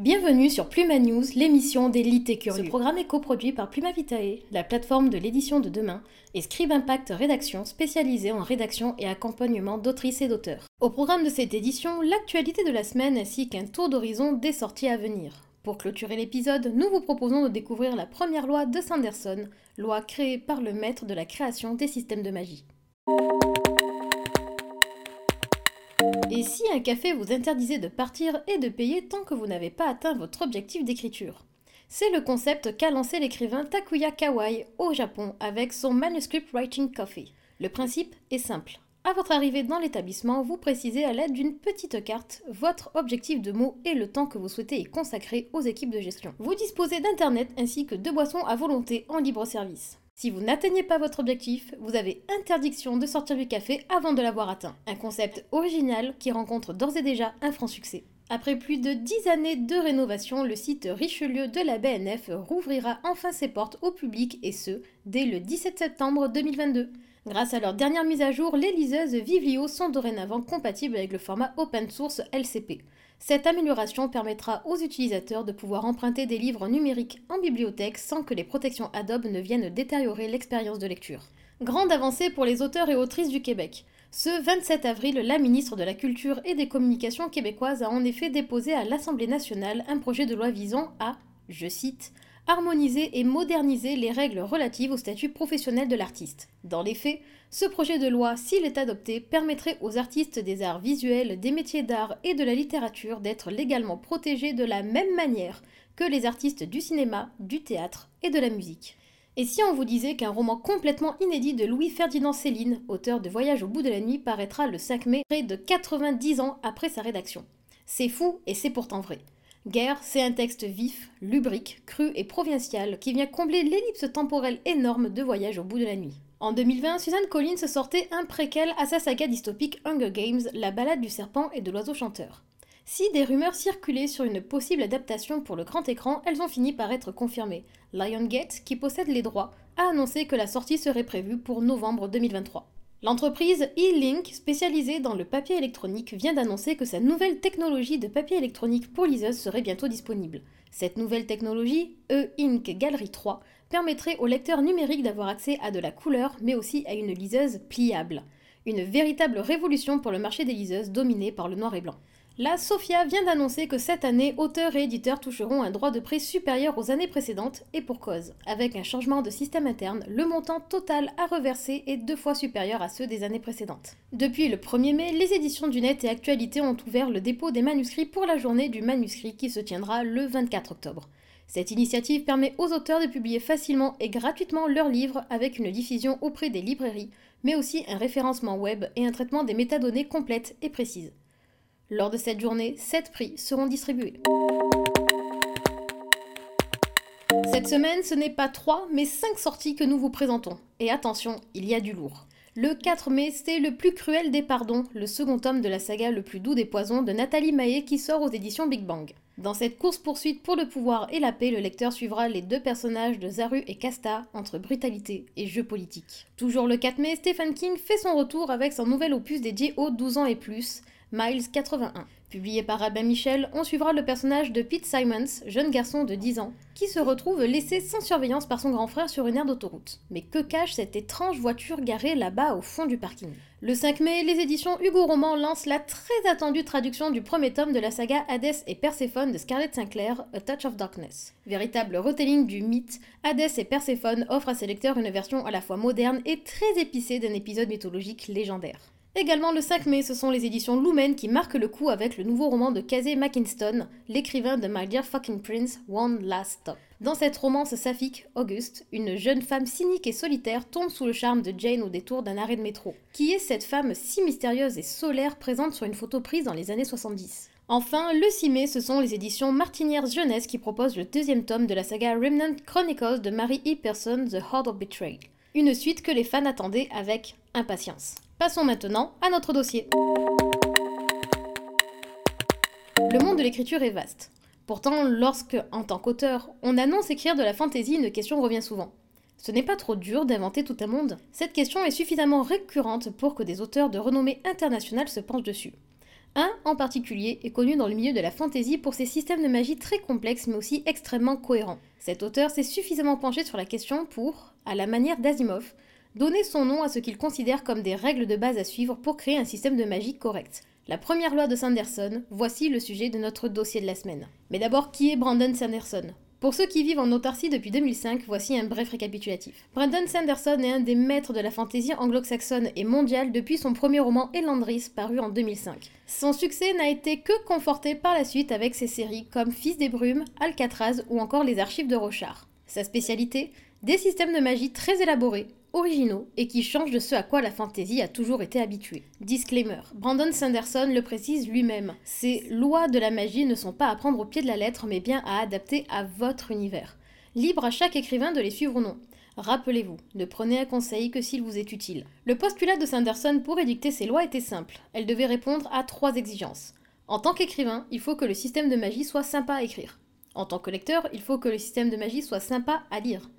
Bienvenue sur Pluma News, l'émission des et curieux. Ce programme est coproduit par Pluma Vitae, la plateforme de l'édition de demain, et Scribe Impact Rédaction, spécialisée en rédaction et accompagnement d'autrices et d'auteurs. Au programme de cette édition, l'actualité de la semaine ainsi qu'un tour d'horizon des sorties à venir. Pour clôturer l'épisode, nous vous proposons de découvrir la première loi de Sanderson, loi créée par le maître de la création des systèmes de magie. Et si un café vous interdisait de partir et de payer tant que vous n'avez pas atteint votre objectif d'écriture? C'est le concept qu'a lancé l'écrivain Takuya Kawai au Japon avec son Manuscript Writing Coffee. Le principe est simple. À votre arrivée dans l'établissement, vous précisez à l'aide d'une petite carte votre objectif de mots et le temps que vous souhaitez y consacrer aux équipes de gestion. Vous disposez d'internet ainsi que de boissons à volonté en libre service. Si vous n'atteignez pas votre objectif, vous avez interdiction de sortir du café avant de l'avoir atteint. Un concept original qui rencontre d'ores et déjà un franc succès. Après plus de 10 années de rénovation, le site Richelieu de la BNF rouvrira enfin ses portes au public et ce, dès le 17 septembre 2022. Grâce à leur dernière mise à jour, les liseuses Vivlio sont dorénavant compatibles avec le format open source LCP. Cette amélioration permettra aux utilisateurs de pouvoir emprunter des livres numériques en bibliothèque sans que les protections Adobe ne viennent détériorer l'expérience de lecture. Grande avancée pour les auteurs et autrices du Québec. Ce 27 avril, la ministre de la Culture et des Communications québécoises a en effet déposé à l'Assemblée nationale un projet de loi visant à, je cite, harmoniser et moderniser les règles relatives au statut professionnel de l'artiste. Dans les faits, ce projet de loi, s'il est adopté, permettrait aux artistes des arts visuels, des métiers d'art et de la littérature d'être légalement protégés de la même manière que les artistes du cinéma, du théâtre et de la musique. Et si on vous disait qu'un roman complètement inédit de Louis-Ferdinand Céline, auteur de Voyage au bout de la nuit, paraîtra le 5 mai, près de 90 ans après sa rédaction C'est fou et c'est pourtant vrai. Guerre, c'est un texte vif, lubrique, cru et provincial qui vient combler l'ellipse temporelle énorme de Voyage au bout de la nuit. En 2020, Suzanne Collins sortait un préquel à sa saga dystopique Hunger Games, La balade du serpent et de l'oiseau chanteur. Si des rumeurs circulaient sur une possible adaptation pour le grand écran, elles ont fini par être confirmées. Liongate, qui possède les droits, a annoncé que la sortie serait prévue pour novembre 2023. L'entreprise e-Link, spécialisée dans le papier électronique, vient d'annoncer que sa nouvelle technologie de papier électronique pour liseuse serait bientôt disponible. Cette nouvelle technologie, e-Ink Gallery 3, permettrait au lecteur numérique d'avoir accès à de la couleur, mais aussi à une liseuse pliable. Une véritable révolution pour le marché des liseuses dominé par le noir et blanc. La Sophia vient d'annoncer que cette année, auteurs et éditeurs toucheront un droit de prêt supérieur aux années précédentes, et pour cause. Avec un changement de système interne, le montant total à reverser est deux fois supérieur à ceux des années précédentes. Depuis le 1er mai, les éditions du Net et Actualité ont ouvert le dépôt des manuscrits pour la journée du manuscrit qui se tiendra le 24 octobre. Cette initiative permet aux auteurs de publier facilement et gratuitement leurs livres avec une diffusion auprès des librairies, mais aussi un référencement web et un traitement des métadonnées complètes et précises. Lors de cette journée, 7 prix seront distribués. Cette semaine, ce n'est pas 3, mais 5 sorties que nous vous présentons. Et attention, il y a du lourd. Le 4 mai, c'est Le plus cruel des pardons, le second tome de la saga Le plus doux des poisons de Nathalie Maé qui sort aux éditions Big Bang. Dans cette course-poursuite pour le pouvoir et la paix, le lecteur suivra les deux personnages de Zaru et Casta entre brutalité et jeu politique. Toujours le 4 mai, Stephen King fait son retour avec son nouvel opus dédié aux 12 ans et plus, Miles 81. Publié par Albin Michel, on suivra le personnage de Pete Simons, jeune garçon de 10 ans, qui se retrouve laissé sans surveillance par son grand frère sur une aire d'autoroute. Mais que cache cette étrange voiture garée là-bas au fond du parking? Le 5 mai, les éditions Hugo Roman lancent la très attendue traduction du premier tome de la saga Hadès et Perséphone de Scarlett Sinclair, A Touch of Darkness. Véritable retelling du mythe, Hadès et Perséphone offrent à ses lecteurs une version à la fois moderne et très épicée d'un épisode mythologique légendaire. Également le 5 mai, ce sont les éditions Lumen qui marquent le coup avec le nouveau roman de Casey McKinston, l'écrivain de My Dear Fucking Prince, One Last Stop. Dans cette romance saphique, Auguste, une jeune femme cynique et solitaire, tombe sous le charme de Jane au détour d'un arrêt de métro. Qui est cette femme si mystérieuse et solaire présente sur une photo prise dans les années 70 Enfin, le 6 mai, ce sont les éditions Martinière Jeunesse qui proposent le deuxième tome de la saga Remnant Chronicles de Mary E. Person, The Heart of Betrayal. Une suite que les fans attendaient avec impatience. Passons maintenant à notre dossier. Le monde de l'écriture est vaste. Pourtant, lorsque, en tant qu'auteur, on annonce écrire de la fantaisie, une question revient souvent. Ce n'est pas trop dur d'inventer tout un monde Cette question est suffisamment récurrente pour que des auteurs de renommée internationale se penchent dessus. Un en particulier est connu dans le milieu de la fantasy pour ses systèmes de magie très complexes mais aussi extrêmement cohérents. Cet auteur s'est suffisamment penché sur la question pour, à la manière d'Asimov, donner son nom à ce qu'il considère comme des règles de base à suivre pour créer un système de magie correct. La première loi de Sanderson, voici le sujet de notre dossier de la semaine. Mais d'abord, qui est Brandon Sanderson? Pour ceux qui vivent en autarcie depuis 2005, voici un bref récapitulatif. Brandon Sanderson est un des maîtres de la fantaisie anglo-saxonne et mondiale depuis son premier roman Elandris paru en 2005. Son succès n'a été que conforté par la suite avec ses séries comme Fils des Brumes, Alcatraz ou encore Les Archives de Rochard. Sa spécialité? Des systèmes de magie très élaborés, originaux et qui changent de ce à quoi la fantasy a toujours été habituée. Disclaimer. Brandon Sanderson le précise lui-même. Ces lois de la magie ne sont pas à prendre au pied de la lettre mais bien à adapter à votre univers. Libre à chaque écrivain de les suivre ou non. Rappelez-vous, ne prenez un conseil que s'il vous est utile. Le postulat de Sanderson pour édicter ces lois était simple. Elle devait répondre à trois exigences. En tant qu'écrivain, il faut que le système de magie soit sympa à écrire. En tant que lecteur, il faut que le système de magie soit sympa à lire.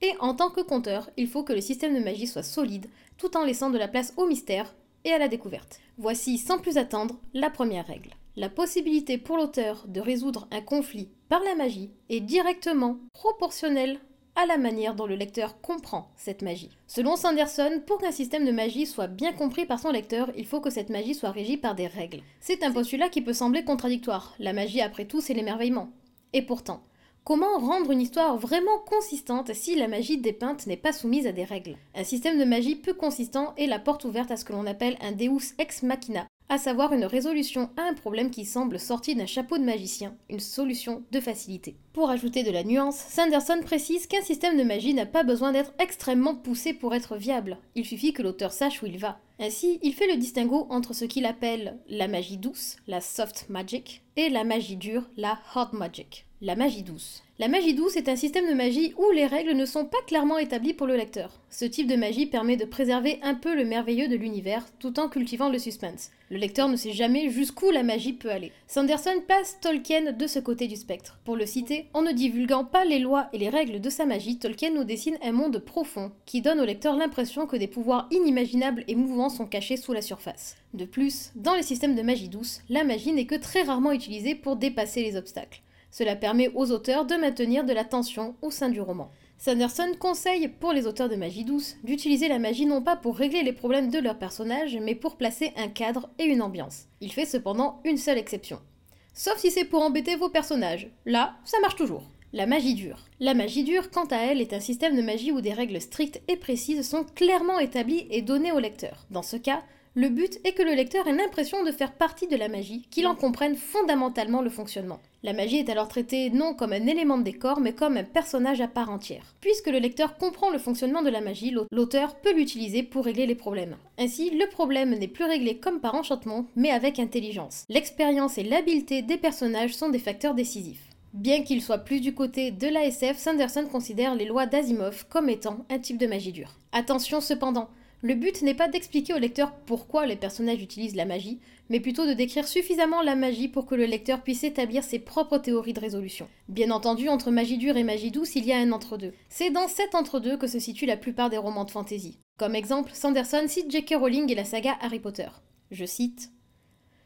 Et en tant que conteur, il faut que le système de magie soit solide, tout en laissant de la place au mystère et à la découverte. Voici sans plus attendre la première règle. La possibilité pour l'auteur de résoudre un conflit par la magie est directement proportionnelle à la manière dont le lecteur comprend cette magie. Selon Sanderson, pour qu'un système de magie soit bien compris par son lecteur, il faut que cette magie soit régie par des règles. C'est un postulat qui peut sembler contradictoire. La magie, après tout, c'est l'émerveillement. Et pourtant, Comment rendre une histoire vraiment consistante si la magie dépeinte n'est pas soumise à des règles? Un système de magie peu consistant est la porte ouverte à ce que l'on appelle un Deus ex machina, à savoir une résolution à un problème qui semble sorti d'un chapeau de magicien, une solution de facilité. Pour ajouter de la nuance, Sanderson précise qu'un système de magie n'a pas besoin d'être extrêmement poussé pour être viable, il suffit que l'auteur sache où il va. Ainsi, il fait le distinguo entre ce qu'il appelle la magie douce, la soft magic, et la magie dure, la hard magic. La magie douce. La magie douce est un système de magie où les règles ne sont pas clairement établies pour le lecteur. Ce type de magie permet de préserver un peu le merveilleux de l'univers tout en cultivant le suspense. Le lecteur ne sait jamais jusqu'où la magie peut aller. Sanderson passe Tolkien de ce côté du spectre. Pour le citer, en ne divulguant pas les lois et les règles de sa magie, Tolkien nous dessine un monde profond qui donne au lecteur l'impression que des pouvoirs inimaginables et mouvants sont cachés sous la surface. De plus, dans les systèmes de magie douce, la magie n'est que très rarement utilisée pour dépasser les obstacles. Cela permet aux auteurs de maintenir de la tension au sein du roman. Sanderson conseille pour les auteurs de magie douce d'utiliser la magie non pas pour régler les problèmes de leurs personnages, mais pour placer un cadre et une ambiance. Il fait cependant une seule exception. Sauf si c'est pour embêter vos personnages. Là, ça marche toujours. La magie dure. La magie dure, quant à elle, est un système de magie où des règles strictes et précises sont clairement établies et données au lecteur. Dans ce cas, le but est que le lecteur ait l'impression de faire partie de la magie, qu'il en comprenne fondamentalement le fonctionnement. La magie est alors traitée non comme un élément de décor, mais comme un personnage à part entière. Puisque le lecteur comprend le fonctionnement de la magie, l'auteur peut l'utiliser pour régler les problèmes. Ainsi, le problème n'est plus réglé comme par enchantement, mais avec intelligence. L'expérience et l'habileté des personnages sont des facteurs décisifs. Bien qu'il soit plus du côté de l'ASF, Sanderson considère les lois d'Asimov comme étant un type de magie dure. Attention cependant, le but n'est pas d'expliquer au lecteur pourquoi les personnages utilisent la magie, mais plutôt de décrire suffisamment la magie pour que le lecteur puisse établir ses propres théories de résolution. Bien entendu, entre magie dure et magie douce, il y a un entre-deux. C'est dans cet entre-deux que se situent la plupart des romans de fantasy. Comme exemple, Sanderson cite J.K. Rowling et la saga Harry Potter. Je cite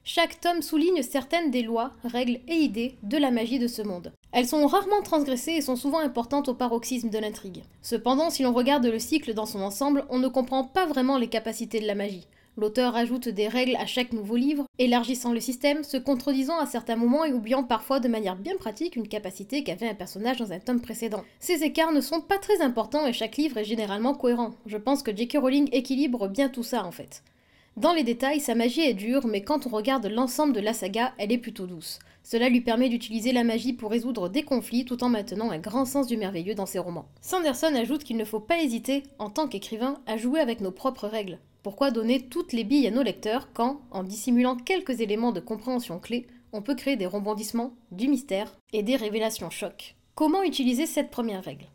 chaque tome souligne certaines des lois, règles et idées de la magie de ce monde. Elles sont rarement transgressées et sont souvent importantes au paroxysme de l'intrigue. Cependant, si l'on regarde le cycle dans son ensemble, on ne comprend pas vraiment les capacités de la magie. L'auteur ajoute des règles à chaque nouveau livre, élargissant le système, se contredisant à certains moments et oubliant parfois de manière bien pratique une capacité qu'avait un personnage dans un tome précédent. Ces écarts ne sont pas très importants et chaque livre est généralement cohérent. Je pense que J.K. Rowling équilibre bien tout ça en fait. Dans les détails, sa magie est dure, mais quand on regarde l'ensemble de la saga, elle est plutôt douce. Cela lui permet d'utiliser la magie pour résoudre des conflits tout en maintenant un grand sens du merveilleux dans ses romans. Sanderson ajoute qu'il ne faut pas hésiter, en tant qu'écrivain, à jouer avec nos propres règles. Pourquoi donner toutes les billes à nos lecteurs quand, en dissimulant quelques éléments de compréhension clés, on peut créer des rebondissements, du mystère et des révélations chocs? Comment utiliser cette première règle?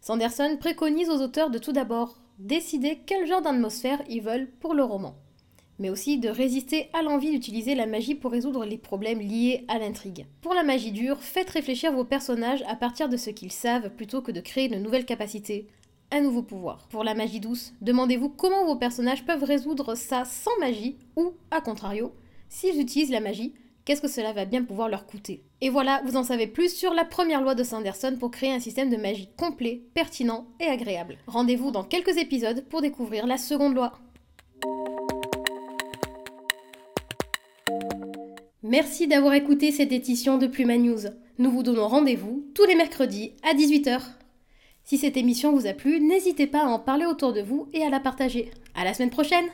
Sanderson préconise aux auteurs de tout d'abord décider quel genre d'atmosphère ils veulent pour le roman mais aussi de résister à l'envie d'utiliser la magie pour résoudre les problèmes liés à l'intrigue. Pour la magie dure, faites réfléchir vos personnages à partir de ce qu'ils savent plutôt que de créer de nouvelles capacités, un nouveau pouvoir. Pour la magie douce, demandez-vous comment vos personnages peuvent résoudre ça sans magie ou, à contrario, s'ils utilisent la magie, qu'est-ce que cela va bien pouvoir leur coûter. Et voilà, vous en savez plus sur la première loi de Sanderson pour créer un système de magie complet, pertinent et agréable. Rendez-vous dans quelques épisodes pour découvrir la seconde loi. Merci d'avoir écouté cette édition de Pluma News. Nous vous donnons rendez-vous tous les mercredis à 18h. Si cette émission vous a plu, n'hésitez pas à en parler autour de vous et à la partager. À la semaine prochaine!